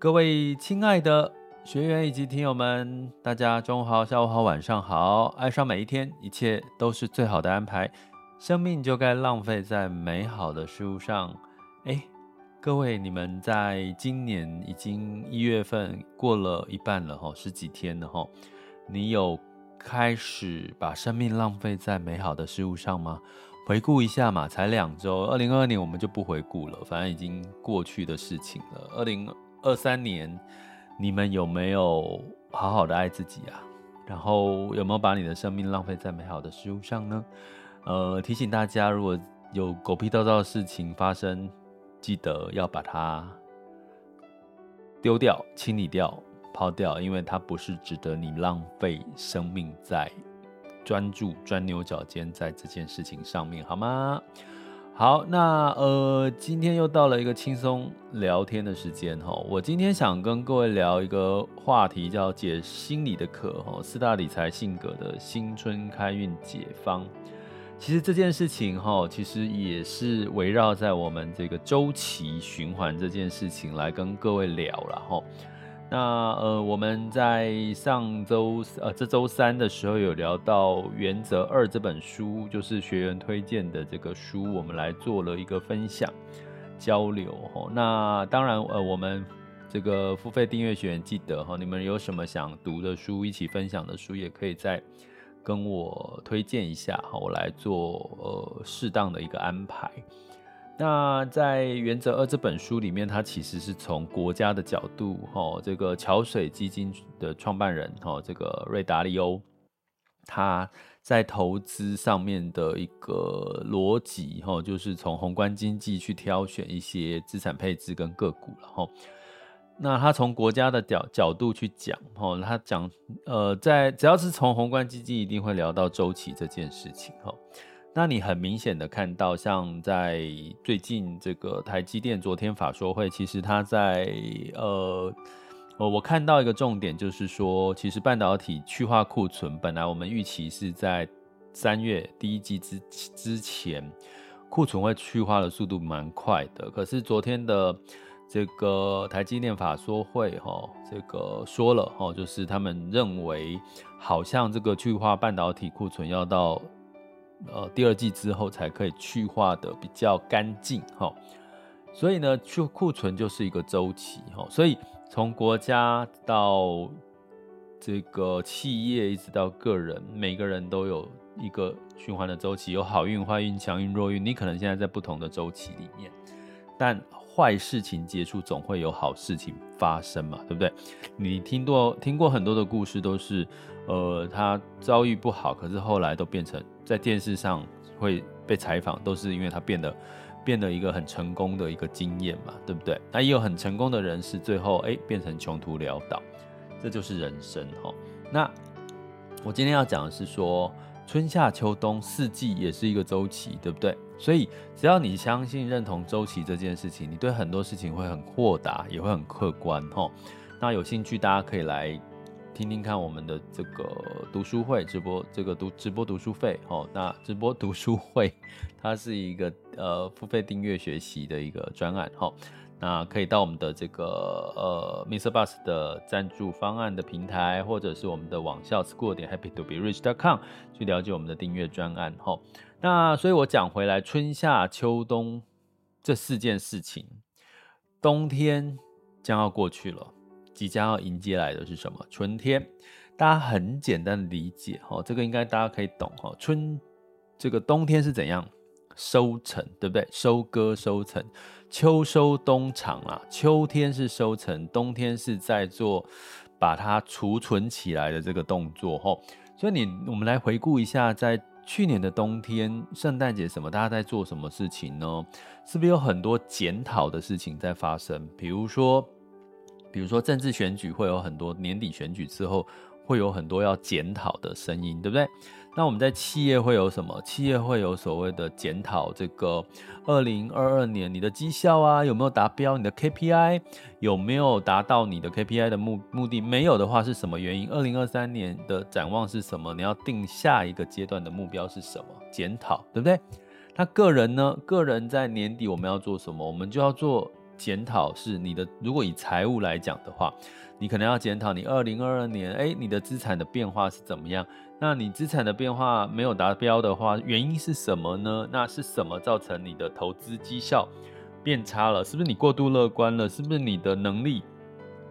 各位亲爱的学员以及听友们，大家中午好、下午好、晚上好。爱上每一天，一切都是最好的安排。生命就该浪费在美好的事物上。哎，各位，你们在今年已经一月份过了一半了哈，十几天了哈。你有开始把生命浪费在美好的事物上吗？回顾一下嘛，才两周，二零二二年我们就不回顾了，反正已经过去的事情了。二零二三年，你们有没有好好的爱自己啊？然后有没有把你的生命浪费在美好的事物上呢？呃，提醒大家，如果有狗屁倒灶的事情发生，记得要把它丢掉、清理掉、抛掉，因为它不是值得你浪费生命在专注、钻牛角尖在这件事情上面，好吗？好，那呃，今天又到了一个轻松聊天的时间哈。我今天想跟各位聊一个话题，叫解心理的课哈，四大理财性格的新春开运解方。其实这件事情哈，其实也是围绕在我们这个周期循环这件事情来跟各位聊了哈。那呃，我们在上周呃这周三的时候有聊到《原则二》这本书，就是学员推荐的这个书，我们来做了一个分享交流哈。那当然呃，我们这个付费订阅学员记得哈，你们有什么想读的书，一起分享的书，也可以再跟我推荐一下哈，我来做呃适当的一个安排。那在《原则二》这本书里面，它其实是从国家的角度，哈，这个桥水基金的创办人，哈，这个瑞达利欧，他在投资上面的一个逻辑，哈，就是从宏观经济去挑选一些资产配置跟个股，然后，那他从国家的角角度去讲，哈，他讲，呃，在只要是从宏观经济，一定会聊到周期这件事情，哈。那你很明显的看到，像在最近这个台积电昨天法说会，其实它在呃，我看到一个重点就是说，其实半导体去化库存，本来我们预期是在三月第一季之之前，库存会去化的速度蛮快的。可是昨天的这个台积电法说会，哈，这个说了，哈，就是他们认为好像这个去化半导体库存要到。呃，第二季之后才可以去化的比较干净哈，所以呢，去库存就是一个周期哈，所以从国家到这个企业一直到个人，每个人都有一个循环的周期，有好运、坏运、强运、弱运，你可能现在在不同的周期里面，但坏事情结束，总会有好事情发生嘛，对不对？你听过听过很多的故事，都是呃，他遭遇不好，可是后来都变成。在电视上会被采访，都是因为他变得变得一个很成功的一个经验嘛，对不对？那也有很成功的人士，最后哎变成穷途潦倒，这就是人生哈。那我今天要讲的是说，春夏秋冬四季也是一个周期，对不对？所以只要你相信认同周期这件事情，你对很多事情会很豁达，也会很客观哈。那有兴趣大家可以来。听听看我们的这个读书会直播，这个读直播读书会哦。那直播读书会，它是一个呃付费订阅学习的一个专案哈。那可以到我们的这个呃 MixerBox 的赞助方案的平台，或者是我们的网校 School 点 Happy to be rich dot com 去了解我们的订阅专案哈。那所以我讲回来，春夏秋冬这四件事情，冬天将要过去了。即将要迎接来的是什么？春天，大家很简单理解哈，这个应该大家可以懂哈。春，这个冬天是怎样？收成，对不对？收割收成，秋收冬藏啊，秋天是收成，冬天是在做把它储存起来的这个动作吼。所以你我们来回顾一下，在去年的冬天，圣诞节什么，大家在做什么事情呢？是不是有很多检讨的事情在发生？比如说，比如说政治选举会有很多，年底选举之后会有很多要检讨的声音，对不对？那我们在企业会有什么？企业会有所谓的检讨，这个二零二二年你的绩效啊有没有达标？你的 KPI 有没有达到你的 KPI 的目目的？没有的话是什么原因？二零二三年的展望是什么？你要定下一个阶段的目标是什么？检讨，对不对？那个人呢？个人在年底我们要做什么？我们就要做检讨，是你的。如果以财务来讲的话，你可能要检讨你二零二二年，诶，你的资产的变化是怎么样？那你资产的变化没有达标的话，原因是什么呢？那是什么造成你的投资绩效变差了？是不是你过度乐观了？是不是你的能力、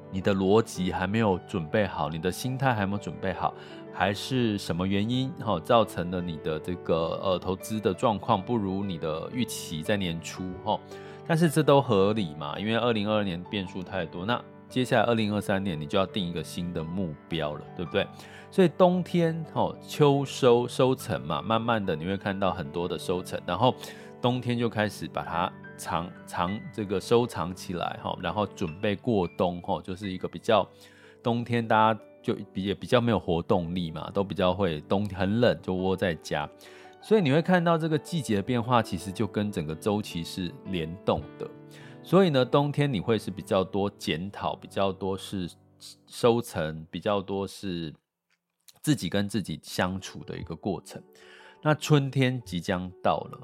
你的逻辑还没有准备好？你的心态还没有准备好？还是什么原因哈造成了你的这个呃投资的状况不如你的预期在年初哈？但是这都合理嘛？因为二零二二年变数太多，那接下来二零二三年你就要定一个新的目标了，对不对？所以冬天吼秋收收成嘛，慢慢的你会看到很多的收成，然后冬天就开始把它藏藏这个收藏起来哈，然后准备过冬哈，就是一个比较冬天大家就比也比较没有活动力嘛，都比较会冬很冷就窝在家，所以你会看到这个季节的变化其实就跟整个周期是联动的，所以呢冬天你会是比较多检讨，比较多是收成，比较多是。自己跟自己相处的一个过程。那春天即将到了，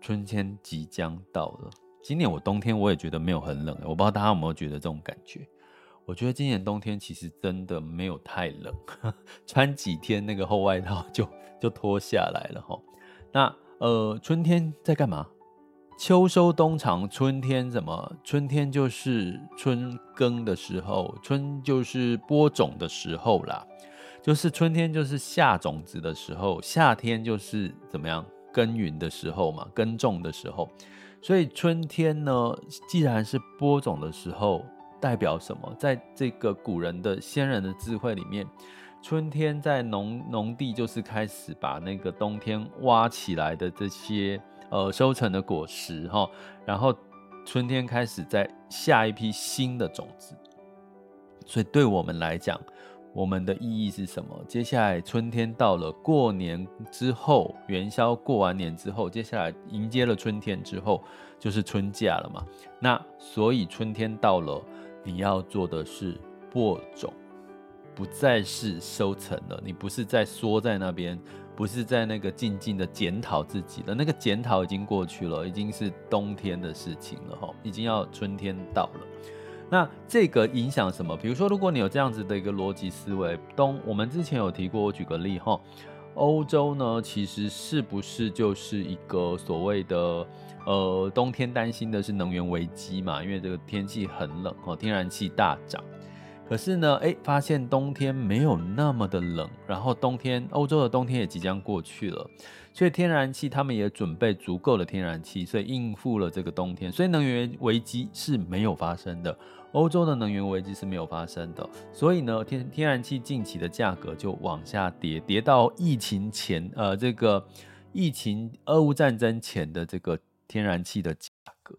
春天即将到了。今年我冬天我也觉得没有很冷，我不知道大家有没有觉得这种感觉？我觉得今年冬天其实真的没有太冷，穿几天那个厚外套就就脱下来了齁。那呃，春天在干嘛？秋收冬藏，春天怎么？春天就是春耕的时候，春就是播种的时候啦。就是春天，就是下种子的时候；夏天就是怎么样耕耘的时候嘛，耕种的时候。所以春天呢，既然是播种的时候，代表什么？在这个古人的先人的智慧里面，春天在农农地就是开始把那个冬天挖起来的这些呃收成的果实哈，然后春天开始在下一批新的种子。所以对我们来讲，我们的意义是什么？接下来春天到了，过年之后，元宵过完年之后，接下来迎接了春天之后，就是春假了嘛。那所以春天到了，你要做的是播种，不再是收成了。你不是在缩在那边，不是在那个静静的检讨自己了。那个检讨已经过去了，已经是冬天的事情了哈，已经要春天到了。那这个影响什么？比如说，如果你有这样子的一个逻辑思维，东我们之前有提过，我举个例哈，欧洲呢，其实是不是就是一个所谓的呃冬天担心的是能源危机嘛？因为这个天气很冷哦，天然气大涨。可是呢，诶，发现冬天没有那么的冷，然后冬天欧洲的冬天也即将过去了，所以天然气他们也准备足够的天然气，所以应付了这个冬天，所以能源危机是没有发生的。欧洲的能源危机是没有发生的，所以呢，天天然气近期的价格就往下跌，跌到疫情前，呃，这个疫情俄乌战争前的这个天然气的价格，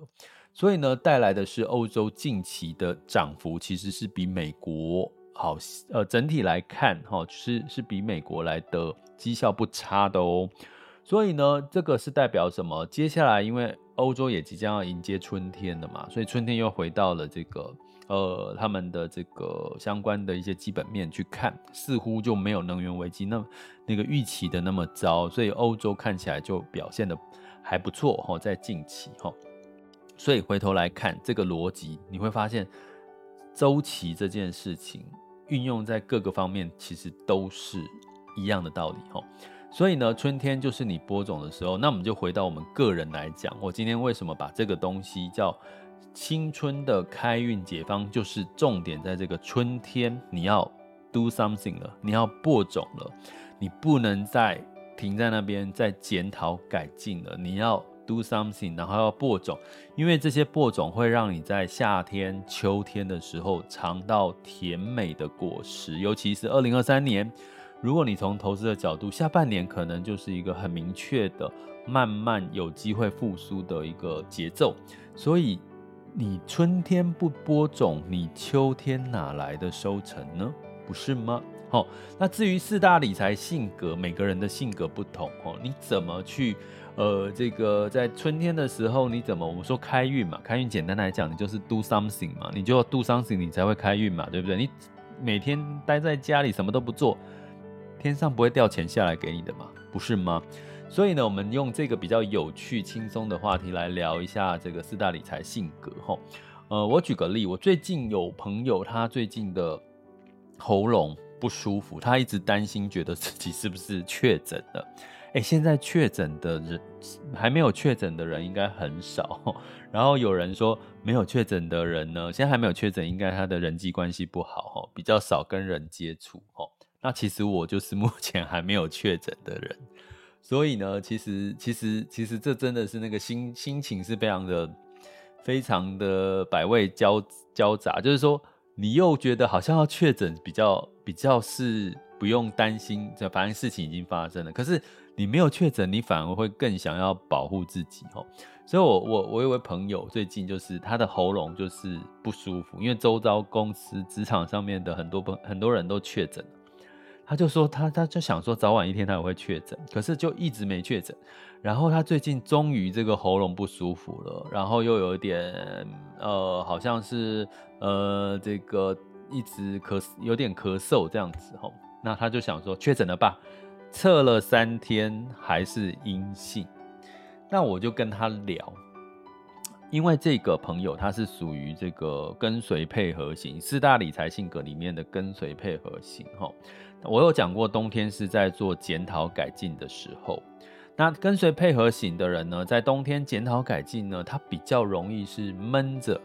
所以呢，带来的是欧洲近期的涨幅其实是比美国好，呃，整体来看，哈、哦，是是比美国来的绩效不差的哦。所以呢，这个是代表什么？接下来因为欧洲也即将要迎接春天了嘛，所以春天又回到了这个呃他们的这个相关的一些基本面去看，似乎就没有能源危机那那个预期的那么糟，所以欧洲看起来就表现的还不错哈，在近期哈，所以回头来看这个逻辑，你会发现周期这件事情运用在各个方面其实都是一样的道理哈。所以呢，春天就是你播种的时候。那我们就回到我们个人来讲，我今天为什么把这个东西叫青春的开运解方，就是重点在这个春天，你要 do something 了，你要播种了，你不能再停在那边再检讨改进了，你要 do something，然后要播种，因为这些播种会让你在夏天、秋天的时候尝到甜美的果实。尤其是二零二三年，如果你从投资的角度，下半年可能就是一个很明确的、慢慢有机会复苏的一个节奏。所以，你春天不播种，你秋天哪来的收成呢？不是吗？好，那至于四大理财性格，每个人的性格不同哦，你怎么去，呃，这个在春天的时候，你怎么我们说开运嘛？开运简单来讲，你就是 do something 嘛，你就要 do something，你才会开运嘛，对不对？你每天待在家里什么都不做，天上不会掉钱下来给你的嘛，不是吗？所以呢，我们用这个比较有趣、轻松的话题来聊一下这个四大理财性格。哈，呃，我举个例，我最近有朋友，他最近的喉咙。不舒服，他一直担心，觉得自己是不是确诊了？诶，现在确诊的人还没有确诊的人应该很少。然后有人说，没有确诊的人呢，现在还没有确诊，应该他的人际关系不好，比较少跟人接触。那其实我就是目前还没有确诊的人，所以呢，其实其实其实这真的是那个心心情是非常的非常的百味交交杂，就是说。你又觉得好像要确诊比较比较是不用担心，这反正事情已经发生了。可是你没有确诊，你反而会更想要保护自己哦。所以我，我我我有位朋友最近就是他的喉咙就是不舒服，因为周遭公司职场上面的很多很多人都确诊。他就说他他就想说早晚一天他也会确诊，可是就一直没确诊。然后他最近终于这个喉咙不舒服了，然后又有一点呃好像是呃这个一直咳有点咳嗽这样子吼。那他就想说确诊了吧，测了三天还是阴性。那我就跟他聊，因为这个朋友他是属于这个跟随配合型四大理财性格里面的跟随配合型哈。我有讲过，冬天是在做检讨改进的时候。那跟随配合型的人呢，在冬天检讨改进呢，他比较容易是闷着，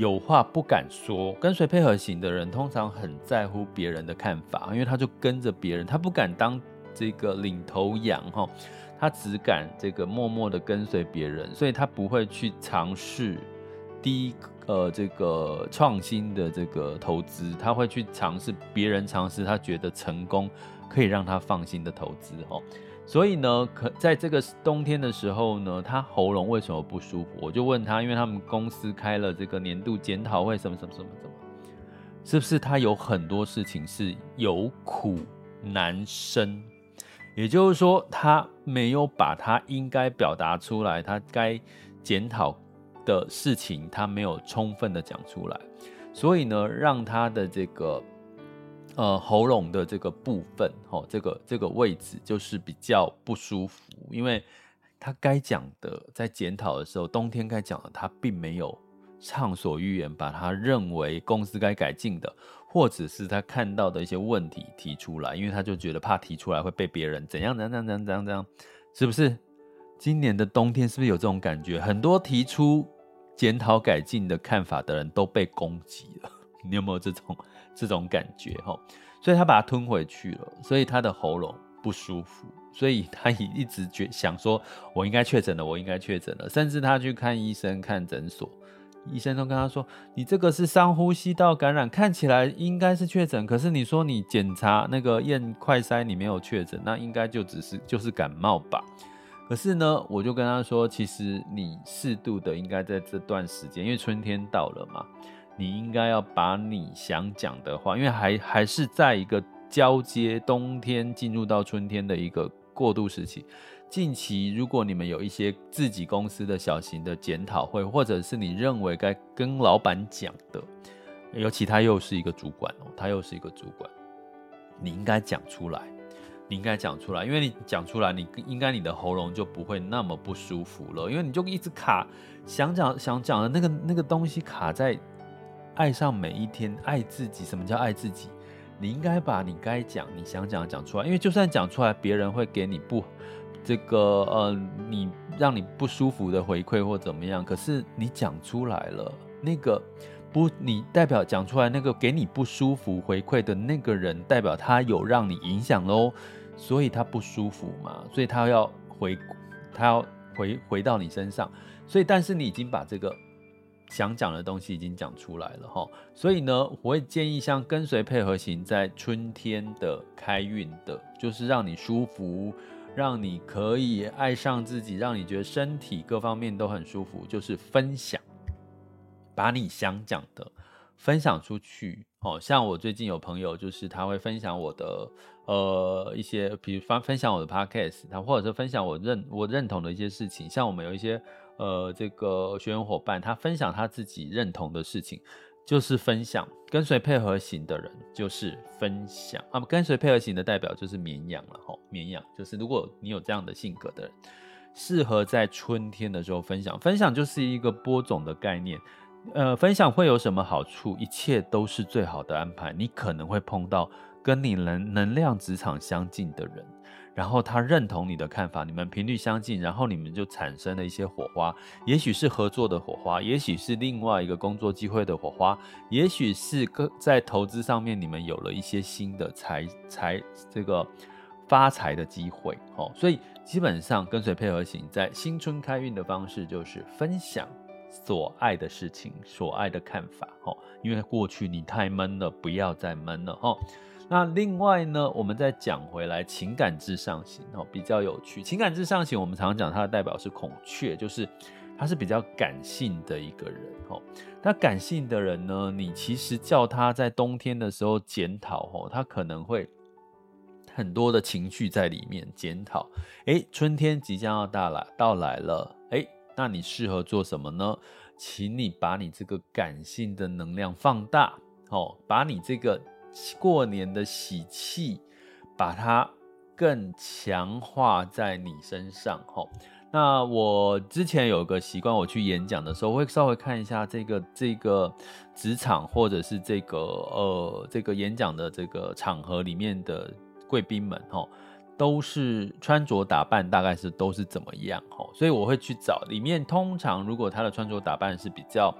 有话不敢说。跟随配合型的人通常很在乎别人的看法，因为他就跟着别人，他不敢当这个领头羊哈，他只敢这个默默的跟随别人，所以他不会去尝试第一。呃，这个创新的这个投资，他会去尝试别人尝试，他觉得成功可以让他放心的投资哦。所以呢，可在这个冬天的时候呢，他喉咙为什么不舒服？我就问他，因为他们公司开了这个年度检讨会，什么什么什么什么，是不是他有很多事情是有苦难伸？也就是说，他没有把他应该表达出来，他该检讨。的事情他没有充分的讲出来，所以呢，让他的这个呃喉咙的这个部分，哦，这个这个位置就是比较不舒服，因为他该讲的在检讨的时候，冬天该讲的他并没有畅所欲言，把他认为公司该改进的，或者是他看到的一些问题提出来，因为他就觉得怕提出来会被别人怎样怎样怎样怎样怎样，是不是？今年的冬天是不是有这种感觉？很多提出检讨改进的看法的人都被攻击了，你有没有这种这种感觉？哈，所以他把它吞回去了，所以他的喉咙不舒服，所以他也一直觉想说，我应该确诊了，我应该确诊了，甚至他去看医生、看诊所，医生都跟他说，你这个是上呼吸道感染，看起来应该是确诊，可是你说你检查那个验快筛你没有确诊，那应该就只是就是感冒吧。可是呢，我就跟他说，其实你适度的应该在这段时间，因为春天到了嘛，你应该要把你想讲的话，因为还还是在一个交接，冬天进入到春天的一个过渡时期。近期如果你们有一些自己公司的小型的检讨会，或者是你认为该跟老板讲的，尤其他又是一个主管哦，他又是一个主管，你应该讲出来。你应该讲出来，因为你讲出来，你应该你的喉咙就不会那么不舒服了，因为你就一直卡，想讲想讲的那个那个东西卡在爱上每一天，爱自己。什么叫爱自己？你应该把你该讲、你想讲的讲出来，因为就算讲出来，别人会给你不这个呃，你让你不舒服的回馈或怎么样，可是你讲出来了，那个不，你代表讲出来那个给你不舒服回馈的那个人，代表他有让你影响喽。所以他不舒服嘛，所以他要回，他要回回到你身上。所以，但是你已经把这个想讲的东西已经讲出来了哈。所以呢，我会建议像跟随配合型在春天的开运的，就是让你舒服，让你可以爱上自己，让你觉得身体各方面都很舒服，就是分享，把你想讲的分享出去。哦，像我最近有朋友，就是他会分享我的呃一些，比如分分享我的 podcast，他或者是分享我认我认同的一些事情。像我们有一些呃这个学员伙伴，他分享他自己认同的事情，就是分享。跟随配合型的人就是分享啊，跟随配合型的代表就是绵羊了吼。绵羊就是如果你有这样的性格的人，适合在春天的时候分享。分享就是一个播种的概念。呃，分享会有什么好处？一切都是最好的安排。你可能会碰到跟你能能量磁场相近的人，然后他认同你的看法，你们频率相近，然后你们就产生了一些火花。也许是合作的火花，也许是另外一个工作机会的火花，也许是跟在投资上面你们有了一些新的财财这个发财的机会。哦，所以基本上跟随配合型在新春开运的方式就是分享。所爱的事情，所爱的看法，哦，因为过去你太闷了，不要再闷了，哦。那另外呢，我们再讲回来，情感至上型，哦，比较有趣。情感至上型，我们常常讲它的代表是孔雀，就是他是比较感性的一个人，哦。那感性的人呢，你其实叫他在冬天的时候检讨，哦，他可能会很多的情绪在里面检讨。诶，春天即将要到来，到来了，诶。那你适合做什么呢？请你把你这个感性的能量放大，哦，把你这个过年的喜气，把它更强化在你身上，哦。那我之前有个习惯，我去演讲的时候，会稍微看一下这个这个职场或者是这个呃这个演讲的这个场合里面的贵宾们，哦。都是穿着打扮，大概是都是怎么样吼，所以我会去找里面。通常如果他的穿着打扮是比较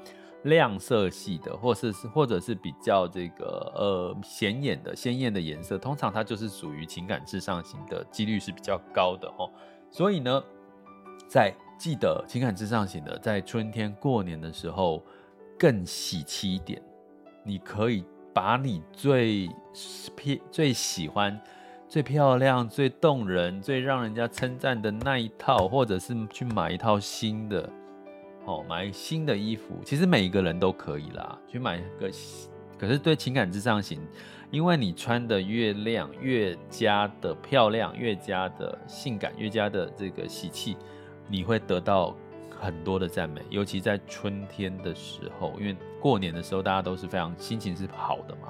亮色系的，或是或者是比较这个呃显眼的鲜艳的颜色，通常它就是属于情感至上型的几率是比较高的哦。所以呢，在记得情感至上型的，在春天过年的时候更喜气一点，你可以把你最最喜欢。最漂亮、最动人、最让人家称赞的那一套，或者是去买一套新的，哦，买新的衣服，其实每一个人都可以啦，去买个。可是对情感至上型，因为你穿的越亮，越加的漂亮，越加的性感，越加的这个喜气，你会得到很多的赞美，尤其在春天的时候，因为过年的时候大家都是非常心情是好的嘛。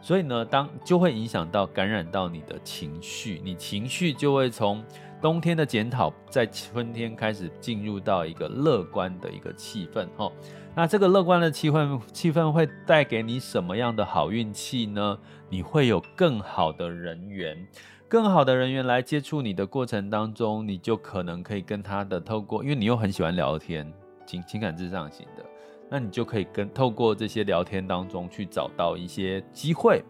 所以呢，当就会影响到、感染到你的情绪，你情绪就会从冬天的检讨，在春天开始进入到一个乐观的一个气氛。哈，那这个乐观的气氛，气氛会带给你什么样的好运气呢？你会有更好的人缘，更好的人缘来接触你的过程当中，你就可能可以跟他的透过，因为你又很喜欢聊天，情情感至上型的。那你就可以跟透过这些聊天当中去找到一些机会，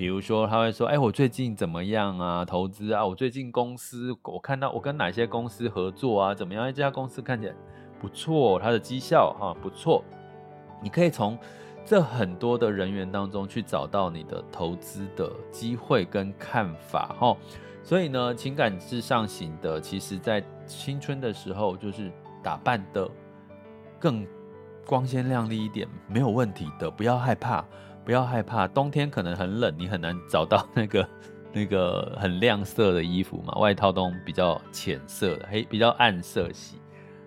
比如说他会说，哎，我最近怎么样啊？投资啊，我最近公司我看到我跟哪些公司合作啊？怎么样？这家公司看起来不错，它的绩效哈不错。你可以从这很多的人员当中去找到你的投资的机会跟看法哈。所以呢，情感至上型的，其实在青春的时候就是打扮的更。光鲜亮丽一点没有问题的，不要害怕，不要害怕。冬天可能很冷，你很难找到那个 那个很亮色的衣服嘛，外套都比较浅色的，黑比较暗色系。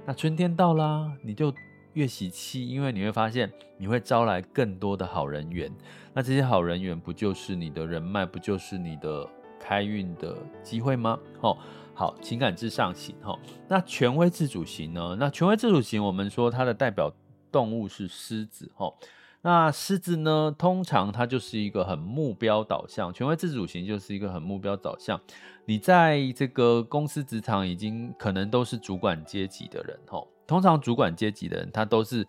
那春天到啦，你就越喜气，因为你会发现你会招来更多的好人缘。那这些好人缘不就是你的人脉，不就是你的开运的机会吗？哦，好，情感至上型哈。那权威自主型呢？那权威自主型，我们说它的代表。动物是狮子，吼，那狮子呢？通常它就是一个很目标导向，权威自主型就是一个很目标导向。你在这个公司职场已经可能都是主管阶级的人，吼，通常主管阶级的人他都是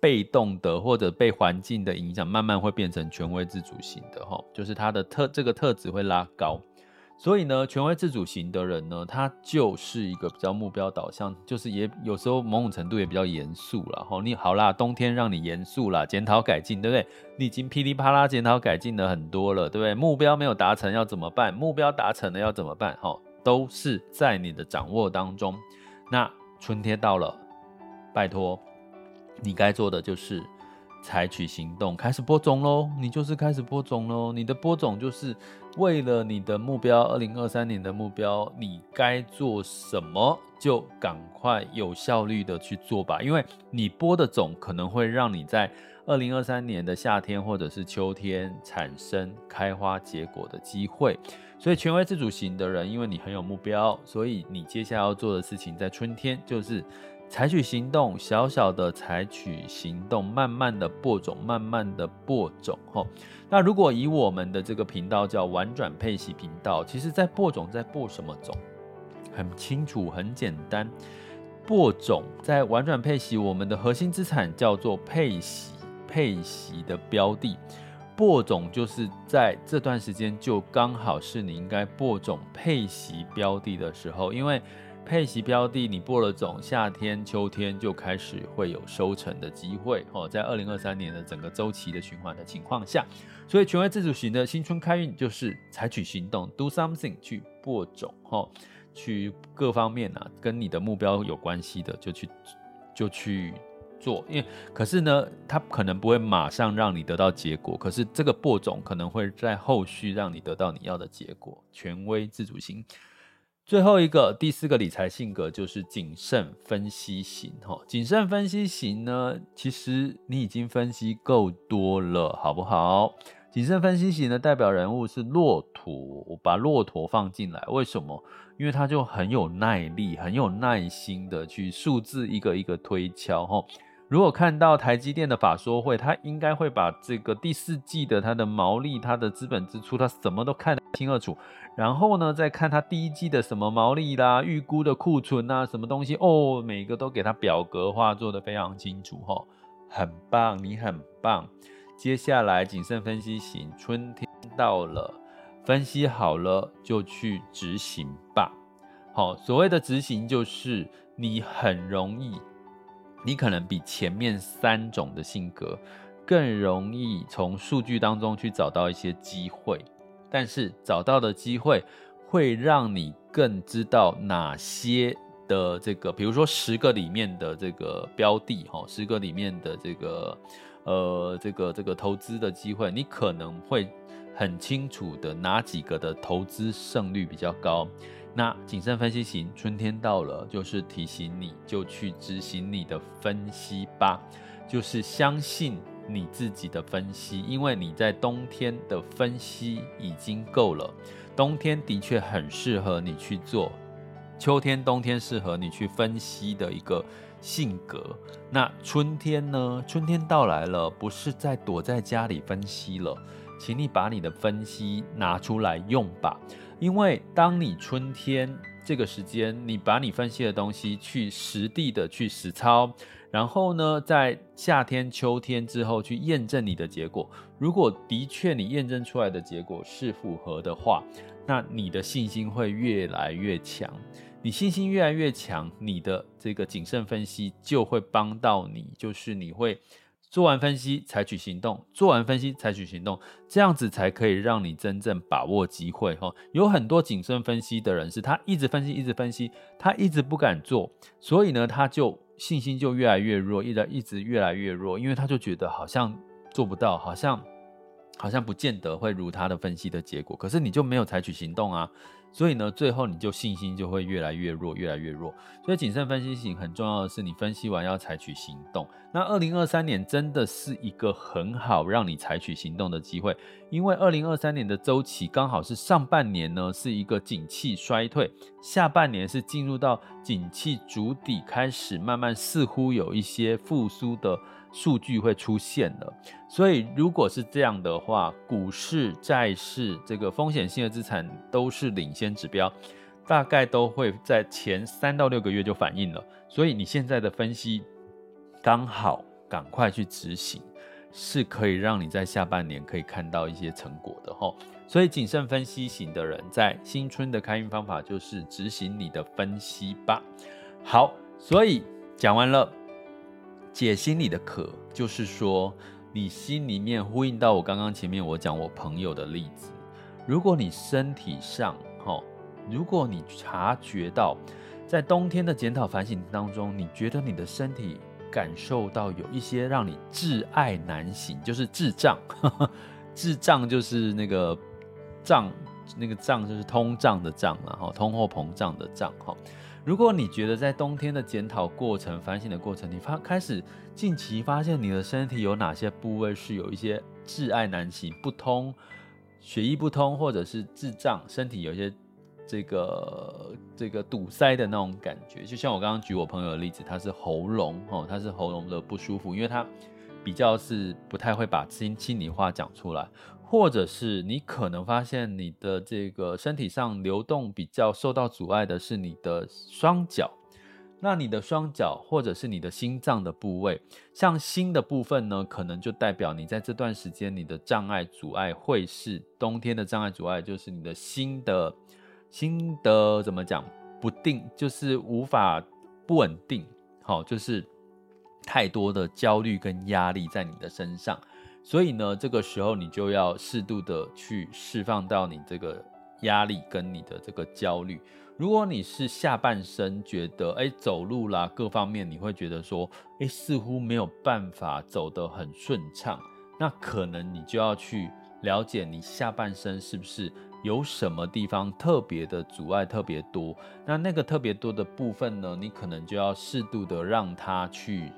被动的或者被环境的影响，慢慢会变成权威自主型的，吼，就是他的特这个特质会拉高。所以呢，权威自主型的人呢，他就是一个比较目标导向，就是也有时候某种程度也比较严肃了。吼，你好啦，冬天让你严肃啦，检讨改进，对不对？你已经噼里啪啦检讨改进了很多了，对不对？目标没有达成要怎么办？目标达成了要怎么办？吼，都是在你的掌握当中。那春天到了，拜托，你该做的就是。采取行动，开始播种喽！你就是开始播种喽！你的播种就是为了你的目标，二零二三年的目标，你该做什么就赶快有效率的去做吧。因为你播的种可能会让你在二零二三年的夏天或者是秋天产生开花结果的机会。所以权威自主型的人，因为你很有目标，所以你接下来要做的事情在春天就是。采取行动，小小的采取行动，慢慢的播种，慢慢的播种。吼，那如果以我们的这个频道叫玩转配息频道，其实在播种，在播什么种？很清楚，很简单。播种在玩转配息，我们的核心资产叫做配息，配息的标的。播种就是在这段时间，就刚好是你应该播种配息标的的时候，因为。配息标的，你播了种，夏天、秋天就开始会有收成的机会哦。在二零二三年的整个周期的循环的情况下，所以权威自主型的新春开运就是采取行动，do something 去播种哈，去各方面啊，跟你的目标有关系的就去就去做。因为可是呢，它可能不会马上让你得到结果，可是这个播种可能会在后续让你得到你要的结果。权威自主型。最后一个第四个理财性格就是谨慎分析型哈，谨慎分析型呢，其实你已经分析够多了，好不好？谨慎分析型的代表人物是骆驼，我把骆驼放进来，为什么？因为他就很有耐力，很有耐心的去数字一个一个推敲哈。如果看到台积电的法说会，他应该会把这个第四季的它的毛利、它的资本支出，他什么都看得清二楚。然后呢，再看他第一季的什么毛利啦、预估的库存啊、什么东西哦，每个都给他表格化做得非常清楚哈，很棒，你很棒。接下来谨慎分析型，春天到了，分析好了就去执行吧。好，所谓的执行就是你很容易。你可能比前面三种的性格更容易从数据当中去找到一些机会，但是找到的机会会让你更知道哪些的这个，比如说十个里面的这个标的，哈，十个里面的这个，呃，这个这个投资的机会，你可能会很清楚的哪几个的投资胜率比较高。那谨慎分析型，春天到了，就是提醒你，就去执行你的分析吧，就是相信你自己的分析，因为你在冬天的分析已经够了，冬天的确很适合你去做，秋天、冬天适合你去分析的一个性格。那春天呢？春天到来了，不是在躲在家里分析了，请你把你的分析拿出来用吧。因为当你春天这个时间，你把你分析的东西去实地的去实操，然后呢，在夏天、秋天之后去验证你的结果。如果的确你验证出来的结果是符合的话，那你的信心会越来越强。你信心越来越强，你的这个谨慎分析就会帮到你，就是你会。做完分析，采取行动；做完分析，采取行动，这样子才可以让你真正把握机会。哈，有很多谨慎分析的人，是他一直分析，一直分析，他一直不敢做，所以呢，他就信心就越来越弱，一直一直越来越弱，因为他就觉得好像做不到，好像好像不见得会如他的分析的结果。可是你就没有采取行动啊。所以呢，最后你就信心就会越来越弱，越来越弱。所以谨慎分析型很重要的是，你分析完要采取行动。那二零二三年真的是一个很好让你采取行动的机会，因为二零二三年的周期刚好是上半年呢是一个景气衰退，下半年是进入到景气主底，开始慢慢似乎有一些复苏的。数据会出现了，所以如果是这样的话，股市、债市这个风险性的资产都是领先指标，大概都会在前三到六个月就反应了。所以你现在的分析刚好赶快去执行，是可以让你在下半年可以看到一些成果的吼。所以谨慎分析型的人，在新春的开运方法就是执行你的分析吧。好，所以讲完了解心里的渴，就是说你心里面呼应到我刚刚前面我讲我朋友的例子，如果你身体上齁，如果你察觉到在冬天的检讨反省当中，你觉得你的身体。感受到有一些让你窒碍难行，就是滞胀，滞胀就是那个胀，那个胀就是通胀的胀，然后通货膨胀的胀哈。如果你觉得在冬天的检讨过程、反省的过程，你发开始近期发现你的身体有哪些部位是有一些窒碍难行、不通，血液不通，或者是滞胀，身体有一些。这个这个堵塞的那种感觉，就像我刚刚举我朋友的例子，他是喉咙哦，他是喉咙的不舒服，因为他比较是不太会把心心里话讲出来，或者是你可能发现你的这个身体上流动比较受到阻碍的是你的双脚，那你的双脚或者是你的心脏的部位，像心的部分呢，可能就代表你在这段时间你的障碍阻碍会是冬天的障碍阻碍，就是你的心的。心的怎么讲？不定就是无法不稳定，好，就是太多的焦虑跟压力在你的身上，所以呢，这个时候你就要适度的去释放到你这个压力跟你的这个焦虑。如果你是下半身觉得哎走路啦各方面你会觉得说哎似乎没有办法走得很顺畅，那可能你就要去了解你下半身是不是。有什么地方特别的阻碍特别多？那那个特别多的部分呢？你可能就要适度的让它去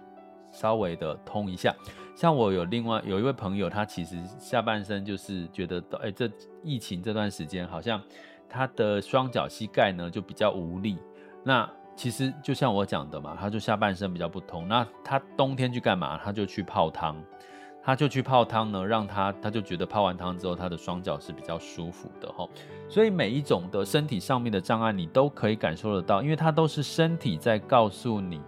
稍微的通一下。像我有另外有一位朋友，他其实下半身就是觉得，哎，这疫情这段时间好像他的双脚膝盖呢就比较无力。那其实就像我讲的嘛，他就下半身比较不通。那他冬天去干嘛？他就去泡汤。他就去泡汤呢，让他他就觉得泡完汤之后，他的双脚是比较舒服的哈。所以每一种的身体上面的障碍，你都可以感受得到，因为它都是身体在告诉你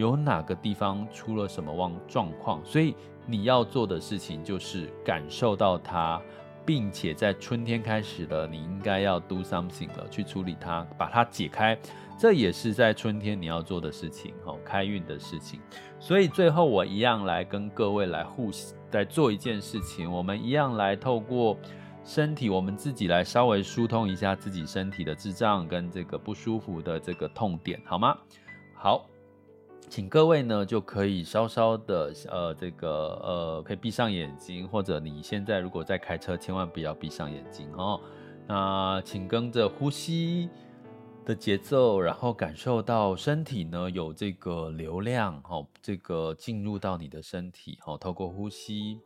有哪个地方出了什么状状况。所以你要做的事情就是感受到它，并且在春天开始了，你应该要 do something 了，去处理它，把它解开。这也是在春天你要做的事情，哦，开运的事情。所以最后我一样来跟各位来互来做一件事情，我们一样来透过身体，我们自己来稍微疏通一下自己身体的滞胀跟这个不舒服的这个痛点，好吗？好，请各位呢就可以稍稍的呃这个呃可以闭上眼睛，或者你现在如果在开车，千万不要闭上眼睛哦。那请跟着呼吸的节奏，然后感受到身体呢有这个流量，哦，这个进入到你的身体，哦，透过呼吸，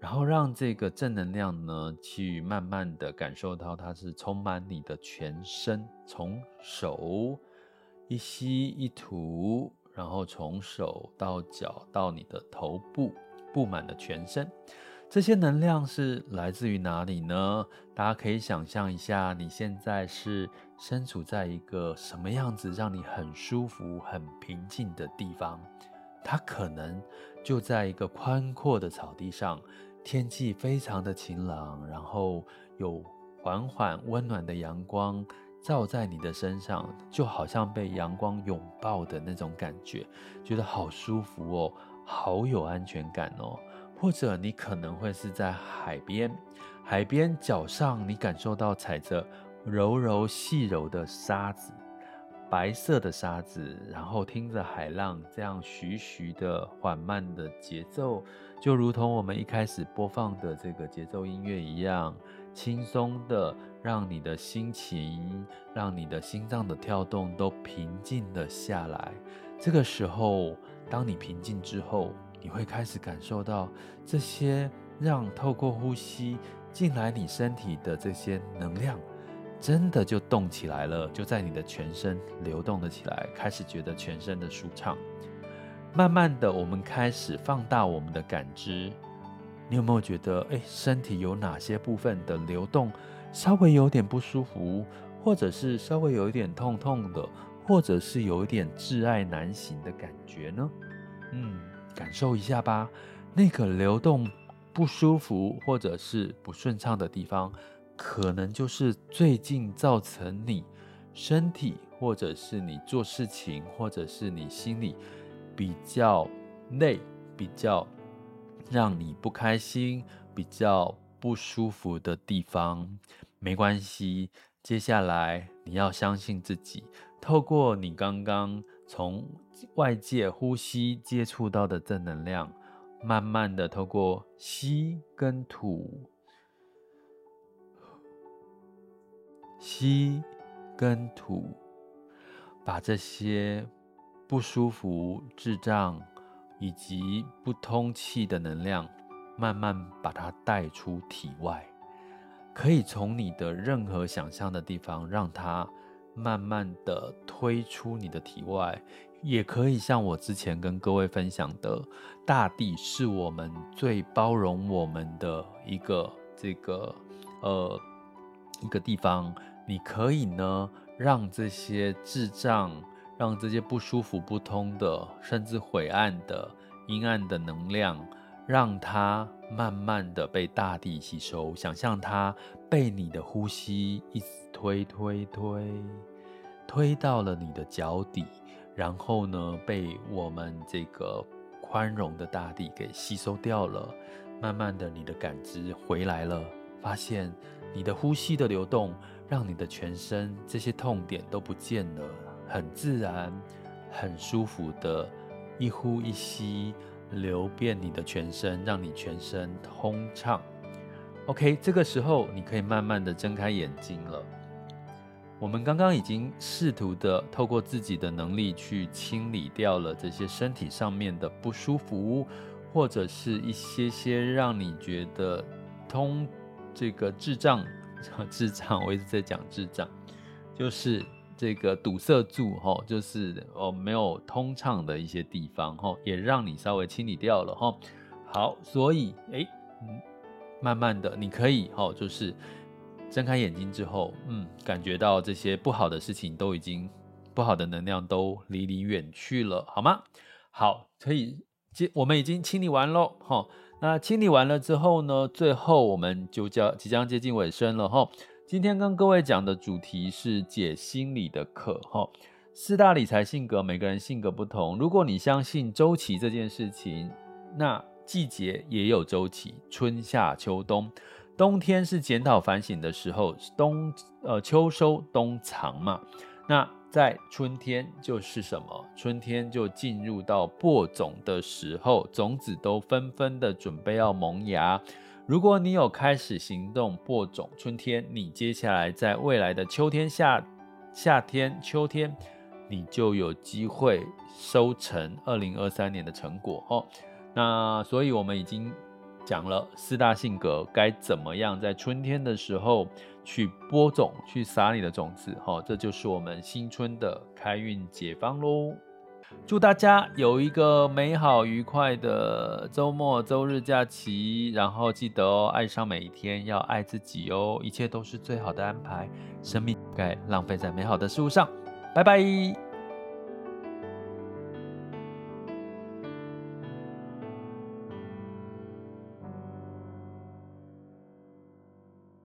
然后让这个正能量呢去慢慢的感受到它是充满你的全身，从手一吸一吐，然后从手到脚到你的头部，布满了全身。这些能量是来自于哪里呢？大家可以想象一下，你现在是身处在一个什么样子让你很舒服、很平静的地方？它可能就在一个宽阔的草地上，天气非常的晴朗，然后有缓缓温暖的阳光照在你的身上，就好像被阳光拥抱的那种感觉，觉得好舒服哦，好有安全感哦。或者你可能会是在海边，海边脚上你感受到踩着柔柔细柔的沙子，白色的沙子，然后听着海浪这样徐徐的缓慢的节奏，就如同我们一开始播放的这个节奏音乐一样，轻松的让你的心情，让你的心脏的跳动都平静了下来。这个时候，当你平静之后，你会开始感受到这些让透过呼吸进来你身体的这些能量，真的就动起来了，就在你的全身流动了起来，开始觉得全身的舒畅。慢慢的，我们开始放大我们的感知。你有没有觉得，哎，身体有哪些部分的流动稍微有点不舒服，或者是稍微有一点痛痛的，或者是有一点窒碍难行的感觉呢？嗯。感受一下吧，那个流动不舒服或者是不顺畅的地方，可能就是最近造成你身体或者是你做事情或者是你心里比较累、比较让你不开心、比较不舒服的地方。没关系，接下来你要相信自己，透过你刚刚从外界呼吸接触到的正能量，慢慢的透过吸跟吐，吸跟吐，把这些不舒服、智障以及不通气的能量，慢慢把它带出体外。可以从你的任何想象的地方，让它慢慢的推出你的体外，也可以像我之前跟各位分享的，大地是我们最包容我们的一个这个呃一个地方。你可以呢，让这些智障，让这些不舒服、不通的，甚至晦暗的、阴暗的能量。让它慢慢的被大地吸收，想象它被你的呼吸一直推推推，推到了你的脚底，然后呢，被我们这个宽容的大地给吸收掉了。慢慢的，你的感知回来了，发现你的呼吸的流动，让你的全身这些痛点都不见了，很自然、很舒服的一呼一吸。流遍你的全身，让你全身通畅。OK，这个时候你可以慢慢的睁开眼睛了。我们刚刚已经试图的透过自己的能力去清理掉了这些身体上面的不舒服，或者是一些些让你觉得通这个智障，智障，我一直在讲智障，就是。这个堵塞住哈，就是哦没有通畅的一些地方哈，也让你稍微清理掉了哈。好，所以哎，嗯，慢慢的你可以哈，就是睁开眼睛之后，嗯，感觉到这些不好的事情都已经不好的能量都离你远去了，好吗？好，可以接，我们已经清理完喽哈。那清理完了之后呢，最后我们就叫即将接近尾声了哈。今天跟各位讲的主题是解心理的课哈，四大理财性格，每个人性格不同。如果你相信周期这件事情，那季节也有周期，春夏秋冬，冬天是检讨反省的时候，冬呃秋收冬藏嘛。那在春天就是什么？春天就进入到播种的时候，种子都纷纷的准备要萌芽。如果你有开始行动播种，春天，你接下来在未来的秋天、夏夏天、秋天，你就有机会收成二零二三年的成果哦。那所以我们已经讲了四大性格该怎么样在春天的时候去播种、去撒你的种子哦，这就是我们新春的开运解方喽。祝大家有一个美好愉快的周末、周日假期，然后记得哦，爱上每一天，要爱自己哦，一切都是最好的安排，生命不该浪费在美好的事物上，拜拜。